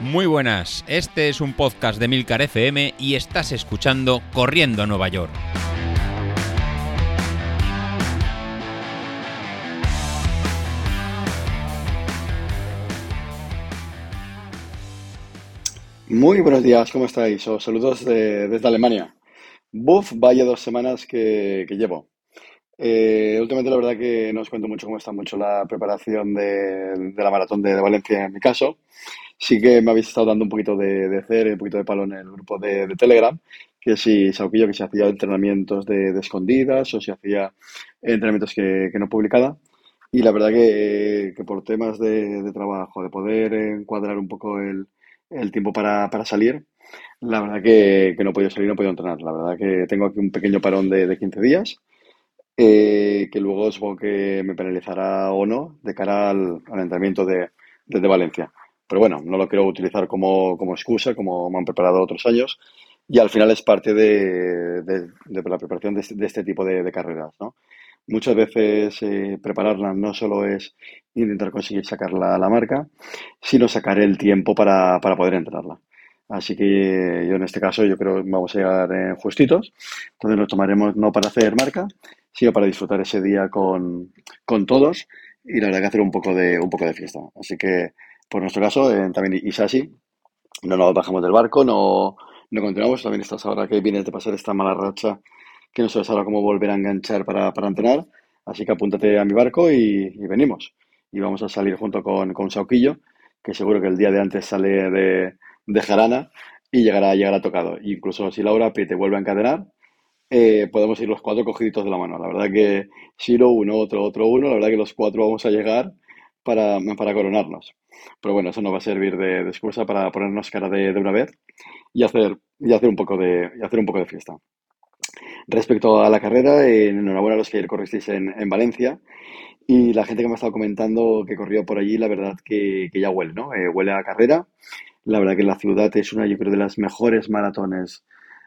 Muy buenas, este es un podcast de Milcar FM y estás escuchando Corriendo a Nueva York. Muy buenos días, ¿cómo estáis? Os saludos de- desde Alemania. Buf, vaya dos semanas que llevo. Eh, últimamente la verdad que no os cuento mucho cómo está mucho la preparación de, la maratón de, Valencia en mi caso. Sí que me habéis estado dando un poquito de, de hacer, un poquito de palo en el grupo de, de Telegram, que si Sauquillo que se hacía entrenamientos de, escondidas o si hacía entrenamientos que, no publicaba. Y la verdad que, que por temas de, trabajo, de poder encuadrar un poco el, tiempo para, para salir, la verdad que, que no he podido salir, no he podido entrenar. La verdad que tengo aquí un pequeño parón de, de 15 días eh, que luego supongo que me penalizará o no de cara al, entrenamiento de, de- de Valencia. Pero bueno, no lo quiero utilizar como, como excusa, como me han preparado otros años, y al final es parte de, de- la preparación de este, este tipo de, carreras, ¿no? Muchas veces eh, prepararla no solo es intentar conseguir sacar la, la marca, sino sacar el tiempo para, para poder entrenarla. Así que yo en este caso yo creo que vamos a llegar eh, justitos, entonces lo tomaremos no para hacer marca, sino para disfrutar ese día con, con todos y la verdad que hacer un poco de, un poco de fiesta. Así que, por nuestro caso, eh, también Isasi, no nos bajamos del barco, no, no continuamos. También estás ahora que vienes de pasar esta mala racha, que no sabes ahora cómo volver a enganchar para, para entrenar. Así que apúntate a mi barco y, venimos. Y vamos a salir junto con, con Sauquillo, que seguro que el día de antes sale de, de Jarana y llegará, llegará tocado. Incluso si Laura te vuelve a encadenar, eh, podemos ir los cuatro cogiditos de la mano. La verdad que Shiro, uno, otro, otro, uno, la verdad que los cuatro vamos a llegar para, para coronarnos. Pero bueno, eso nos va a servir de, de excusa para ponernos cara de, de una vez y hacer, y hacer un poco de, y hacer un poco de fiesta. Respecto a la carrera, eh, enhorabuena a los que ayer corristeis en, en Valencia. Y la gente que me ha estado comentando que corrió por allí, la verdad que, que ya huele, ¿no? Eh, huele a carrera. La verdad que la ciudad es una, yo creo, de las mejores maratones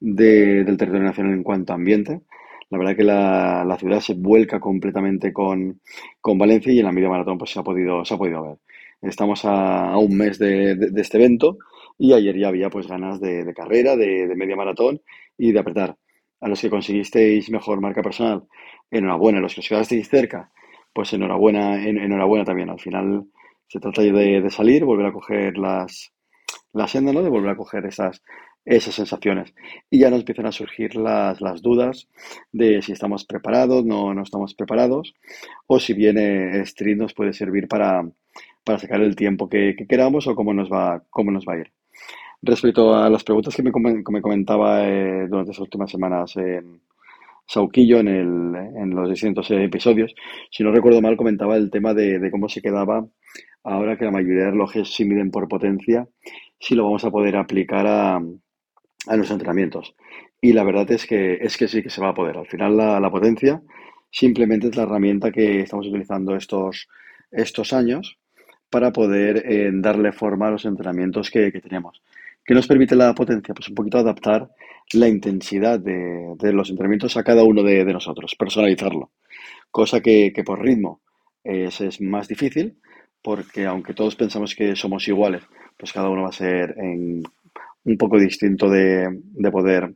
de- del territorio nacional en cuanto a ambiente. La verdad que la, la ciudad se vuelca completamente con, con Valencia y en la media maratón pues se ha podido, se ha podido ver. Estamos a, un mes de, este evento y ayer ya había pues ganas de, carrera, de, media maratón y de apretar. A los que conseguisteis mejor marca personal, enhorabuena. A los que os quedasteis cerca, pues enhorabuena, en- enhorabuena también. Al final se trata de, de salir, volver a coger las, la senda, ¿no? De volver a coger esas, esas sensaciones. Y ya nos empiezan a surgir las, las dudas de si estamos preparados, no, no estamos preparados, o si viene Street nos puede servir para, para sacar el tiempo que, que queramos o cómo nos va, cómo nos va a ir. Respecto a las preguntas que me, me comentaba eh, durante las últimas semanas en Sauquillo en, el, en los distintos episodios, si no recuerdo mal, comentaba el tema de, de cómo se quedaba ahora que la mayoría de relojes se miden por potencia, si lo vamos a poder aplicar a, a los entrenamientos. Y la verdad es que, es que sí que se va a poder. Al final la, potencia simplemente es la herramienta que estamos utilizando estos, estos años para poder eh, darle forma a los entrenamientos que, que tenemos. ¿Qué nos permite la potencia? Pues un poquito adaptar la intensidad de, de los entrenamientos a cada uno de, de nosotros, personalizarlo. Cosa que, que por ritmo es, es más difícil, porque aunque todos pensamos que somos iguales, pues cada uno va a ser en un poco distinto de, de poder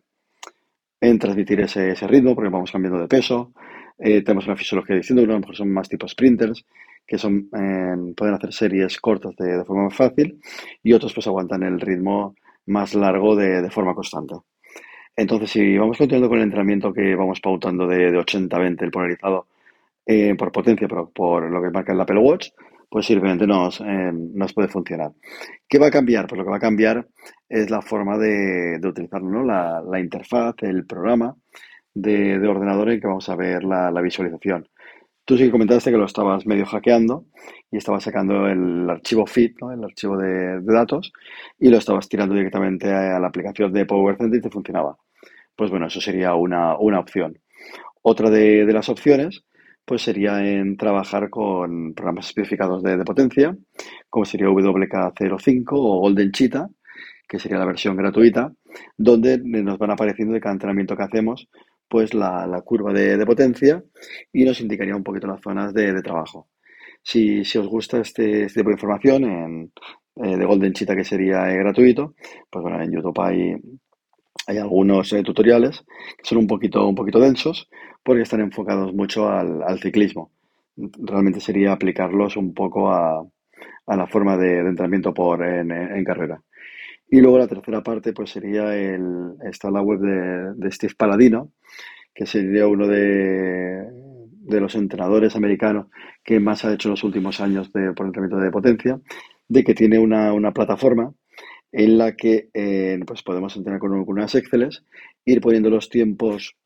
en transmitir ese, ese ritmo, porque vamos cambiando de peso. Eh, tenemos una fisiología distinta, a lo mejor son más tipo sprinters, que son, eh, pueden hacer series cortas de, de forma más fácil, y otros pues aguantan el ritmo más largo de, de forma constante. Entonces, si vamos continuando con el entrenamiento que vamos pautando de, de 80-20, el polarizado, eh, por potencia, pero por lo que marca el Apple Watch, pues simplemente nos, eh, nos puede funcionar. ¿Qué va a cambiar? Pues lo que va a cambiar es la forma de, de utilizarlo, ¿no? La, la interfaz, el programa de, de ordenador en que vamos a ver la, la visualización. Tú sí que comentaste que lo estabas medio hackeando y estabas sacando el archivo FIT, ¿no? El archivo de, datos, y lo estabas tirando directamente a la aplicación de Power Center y te funcionaba. Pues bueno, eso sería una, una opción. Otra de, de las opciones, pues sería en trabajar con programas especificados de, potencia, como sería WK05 o Golden Cheetah, que sería la versión gratuita, donde nos van apareciendo de cada entrenamiento que hacemos, pues la, curva de, potencia y nos indicaría un poquito las zonas de, trabajo. Si, si os gusta este, este tipo de información, eh, de Golden Cheetah que sería gratuito, pues bueno, en YouTube hay, hay algunos tutoriales que son un poquito, un poquito densos porque están enfocados mucho al, al ciclismo. Realmente sería aplicarlos un poco a, a la forma de, entrenamiento por, en, carrera. Y luego la tercera parte pues sería el, está la web de, Steve Paladino, que sería uno de, de, los entrenadores americanos que más ha hecho en los últimos años de, por entrenamiento de potencia, de que tiene una, una plataforma en la que eh, pues podemos entrenar con, con unas Exceles, ir poniendo los tiempos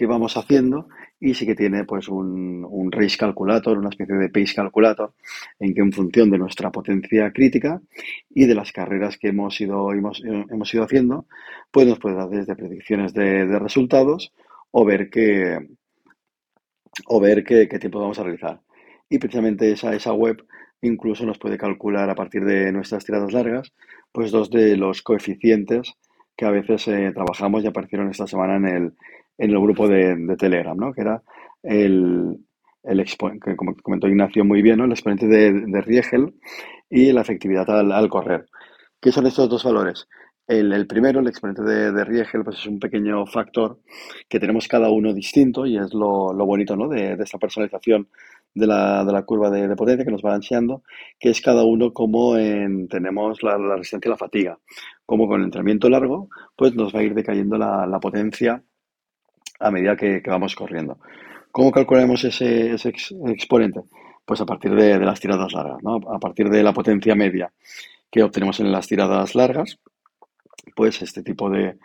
que vamos haciendo y sí que tiene pues un, un race calculator, una especie de pace calculator, en que en función de nuestra potencia crítica y de las carreras que hemos ido, hemos, hemos ido haciendo, pues nos puede dar desde predicciones de, resultados o ver qué, o ver qué, qué, tiempo vamos a realizar. Y precisamente esa, esa web incluso nos puede calcular a partir de nuestras tiradas largas, pues dos de los coeficientes que a veces eh, trabajamos y aparecieron esta semana en el, en el grupo de, Telegram, ¿no? Que era el, el que como comentó Ignacio muy bien, ¿no? El exponente de, de Riegel y la efectividad al, correr. ¿Qué son estos dos valores? El, primero, el exponente de, de, Riegel, pues es un pequeño factor que tenemos cada uno distinto y es lo, lo bonito ¿no? de, de, esta personalización de la, de la curva de, potencia que nos va que es cada uno como en, tenemos la, resistencia y la fatiga. Como con el entrenamiento largo, pues nos va a ir decayendo la, la potencia a medida que, vamos corriendo. ¿Cómo calculamos ese, exponente? Pues a partir de, las tiradas largas, ¿no? A partir de la potencia media que obtenemos en las tiradas largas, pues este tipo de,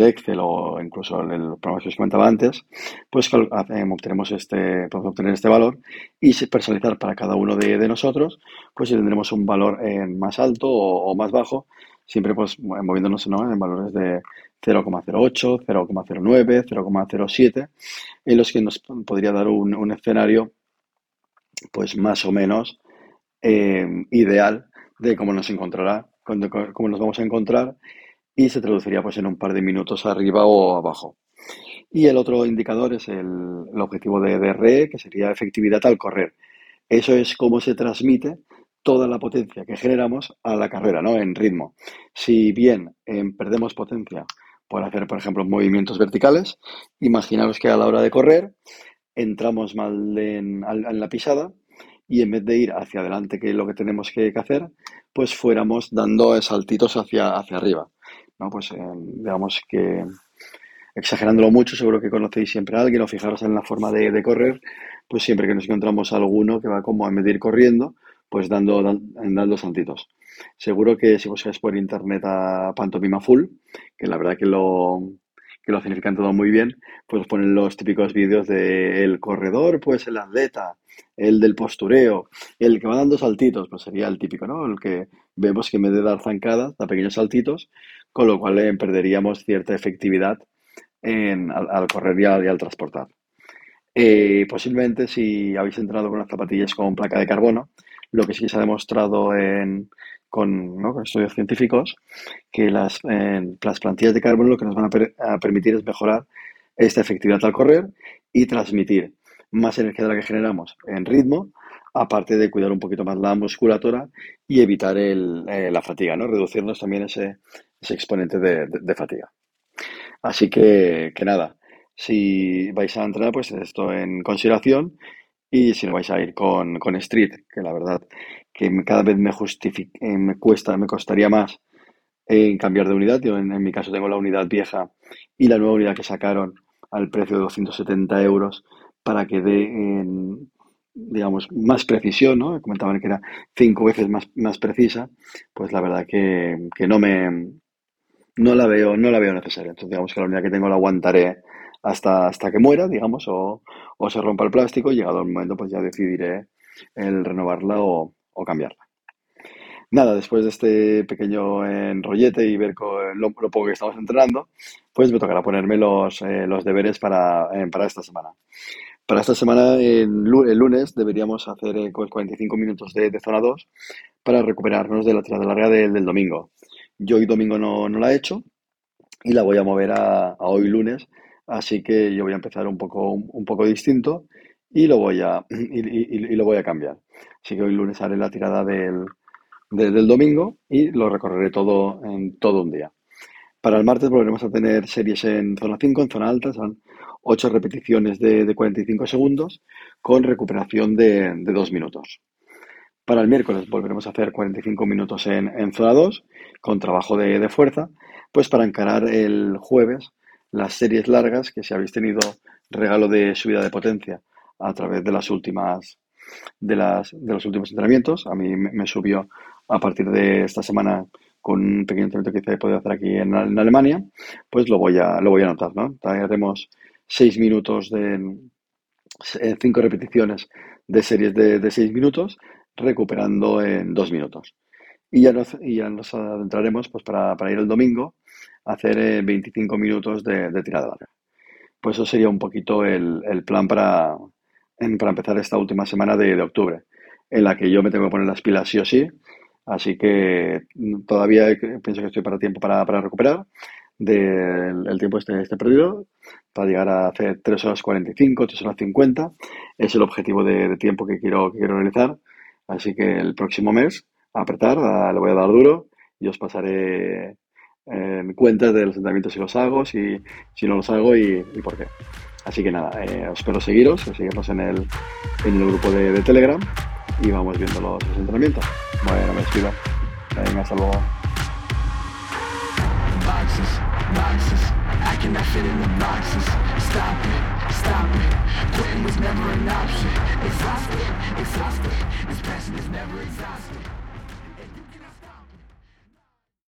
Excel o incluso el programa que os comentaba antes, pues obtenemos este, podemos obtener este valor y personalizar para cada uno de, nosotros, pues si tendremos un valor más alto o, más bajo, siempre pues moviéndonos en valores de 0,08, 0,09, 0,07, en los que nos podría dar un, escenario pues más o menos eh, ideal de cómo nos encontrará, cómo nos vamos a encontrar y se traduciría pues en un par de minutos arriba o abajo. Y el otro indicador es el, objetivo de DRE, que sería efectividad al correr. Eso es cómo se transmite toda la potencia que generamos a la carrera, ¿no? En ritmo. Si bien eh, perdemos potencia por hacer, por ejemplo, movimientos verticales. Imaginaros que a la hora de correr entramos mal en, la pisada y en vez de ir hacia adelante, que es lo que tenemos que, hacer, pues fuéramos dando saltitos hacia, hacia arriba. ¿No? Pues eh, digamos que exagerándolo mucho, seguro que conocéis siempre a alguien o fijaros en la forma de, correr, pues siempre que nos encontramos alguno que va como en vez de ir corriendo, pues dando, dando saltitos. Seguro que si buscáis por internet a Pantomima Full, que la verdad que lo, que lo significan todo muy bien, pues ponen los típicos vídeos del corredor, pues el atleta, el del postureo, el que va dando saltitos, pues sería el típico, ¿no? El que vemos que en vez de dar zancadas, da pequeños saltitos, con lo cual eh, perderíamos cierta efectividad al, correr y al, transportar. Eh, posiblemente si habéis entrenado con las zapatillas con placa de carbono, lo que sí se ha demostrado con, estudios científicos que las, las, plantillas de carbono lo que nos van a, permitir es mejorar esta efectividad al correr y transmitir más energía de la que generamos en ritmo, aparte de cuidar un poquito más la musculatura y evitar eh, la fatiga, ¿no? reducirnos también ese, ese exponente de, de, fatiga. Así que, que nada, si vais a entrenar, pues esto en consideración y si no vais a ir con, con Street, que la verdad que cada vez me, eh, me cuesta, me costaría más en cambiar de unidad. Yo en, mi caso tengo la unidad vieja y la nueva unidad que sacaron al precio de 270 euros para que dé, digamos, más precisión, ¿no? Comentaban que era cinco veces más, más precisa, pues la verdad que, que no me, no la veo, no la veo necesaria. Entonces digamos que la unidad que tengo la aguantaré hasta, hasta que muera, digamos, o, o se rompa el plástico y llegado el momento pues ya decidiré el renovarla o, cambiarla. Nada, después de este pequeño enrollete y ver lo, lo, poco que estamos entrenando, pues me tocará ponerme los, eh, los deberes para, eh, para, esta semana. Para esta semana, el, lunes, deberíamos hacer 45 eh, minutos de, de, zona 2 para recuperarnos de la tirada larga del, del domingo. Yo hoy domingo no, la he hecho y la voy a mover a, hoy lunes Así que yo voy a empezar un poco, un poco distinto y lo voy a, lo voy a cambiar. Así que hoy lunes haré la tirada del, domingo y lo recorreré todo en todo un día. Para el martes volveremos a tener series en zona 5, en zona alta, son 8 repeticiones de, 45 segundos con recuperación de, de 2 minutos. Para el miércoles volveremos a hacer 45 minutos en, zona 2 con trabajo de, de, fuerza, pues para encarar el jueves las series largas que si habéis tenido regalo de subida de potencia a través de las últimas de, las, de los últimos entrenamientos. A mí me, subió a partir de esta semana con un pequeño entrenamiento que he podido hacer aquí en, Alemania, pues lo voy a, lo voy a anotar, ¿no? Haremos seis minutos de eh, cinco repeticiones de series de, de seis minutos, recuperando en dos minutos. Y ya nos, ya nos adentraremos pues, para, para ir el domingo a hacer 25 eh, minutos de, de tirada. Pues eso sería un poquito el, el plan para, para empezar esta última semana de, de, octubre, en la que yo me tengo que poner las pilas sí o sí. Así que todavía pienso que estoy para tiempo para, para recuperar del el tiempo este, este perdido, para llegar a hacer 3 horas 45, 3 horas 50. Es el objetivo de, de tiempo que quiero, que quiero realizar. Así que el próximo mes, a apretar, le voy a dar duro y os pasaré en cuentas de los entrenamientos si los hago, si, si no los hago y, por qué. Así que nada, eh, espero seguiros, seguirnos en el, en el grupo de, Telegram y vamos viendo los, los entrenamientos. Bueno, me despido. Venga, hasta luego. Stop it, stop it. Quitting was never an option. Exhausted, exhausted. This passion is never exhausted.